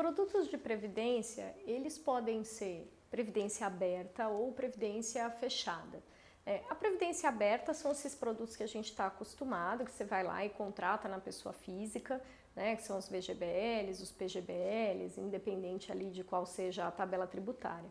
Os produtos de previdência, eles podem ser previdência aberta ou previdência fechada. É, a previdência aberta são esses produtos que a gente está acostumado, que você vai lá e contrata na pessoa física, né, que são os VGBLs, os PGBLs, independente ali de qual seja a tabela tributária.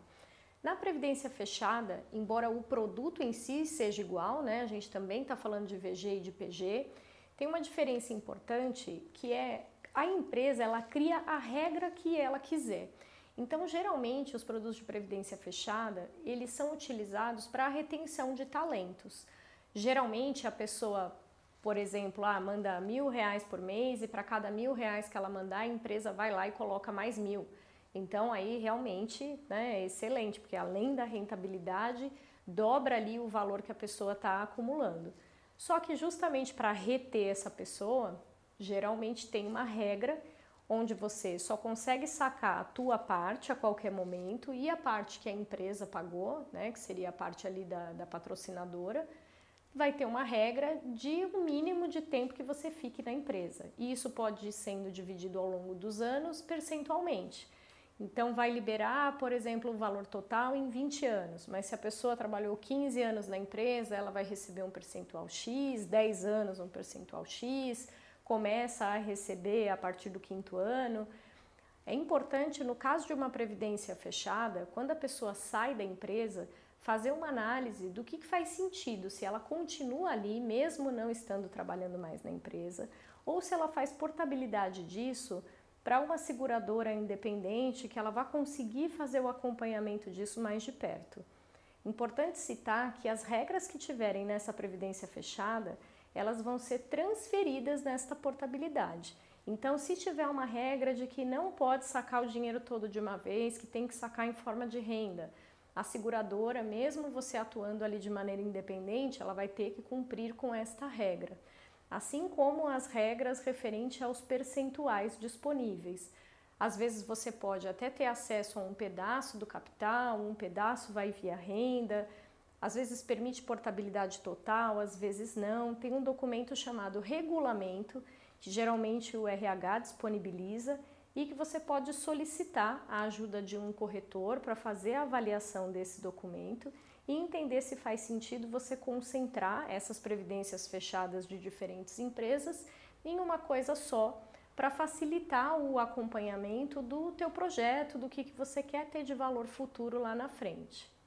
Na previdência fechada, embora o produto em si seja igual, né, a gente também está falando de VG e de PG, tem uma diferença importante que é a empresa ela cria a regra que ela quiser. Então, geralmente, os produtos de previdência fechada, eles são utilizados para a retenção de talentos. Geralmente, a pessoa, por exemplo, ah, manda mil reais por mês e para cada mil reais que ela mandar, a empresa vai lá e coloca mais mil. Então, aí realmente né, é excelente, porque além da rentabilidade, dobra ali o valor que a pessoa está acumulando. Só que justamente para reter essa pessoa, geralmente tem uma regra onde você só consegue sacar a tua parte a qualquer momento e a parte que a empresa pagou, né, que seria a parte ali da, da patrocinadora, vai ter uma regra de um mínimo de tempo que você fique na empresa. E isso pode ir sendo dividido ao longo dos anos percentualmente. Então vai liberar, por exemplo, o valor total em 20 anos, mas se a pessoa trabalhou 15 anos na empresa, ela vai receber um percentual X, 10 anos um percentual X, começa a receber a partir do quinto ano. É importante, no caso de uma previdência fechada, quando a pessoa sai da empresa, fazer uma análise do que, faz sentido, se ela continua ali, mesmo não estando trabalhando mais na empresa, ou se ela faz portabilidade disso para uma seguradora independente que ela vai conseguir fazer o acompanhamento disso mais de perto. Importante citar que as regras que tiverem nessa previdência fechada, elas vão ser transferidas nesta portabilidade. Então, se tiver uma regra de que não pode sacar o dinheiro todo de uma vez, que tem que sacar em forma de renda, a seguradora, mesmo você atuando ali de maneira independente, ela vai ter que cumprir com esta regra. Assim como as regras referentes aos percentuais disponíveis. Às vezes você pode até ter acesso a um pedaço do capital, um pedaço vai via renda, às vezes permite portabilidade total, às vezes não. Tem um documento chamado regulamento, que geralmente o RH disponibiliza e que você pode solicitar a ajuda de um corretor para fazer a avaliação desse documento e entender se faz sentido você concentrar essas previdências fechadas de diferentes empresas em uma coisa só para facilitar o acompanhamento do teu projeto, do que, que você quer ter de valor futuro lá na frente.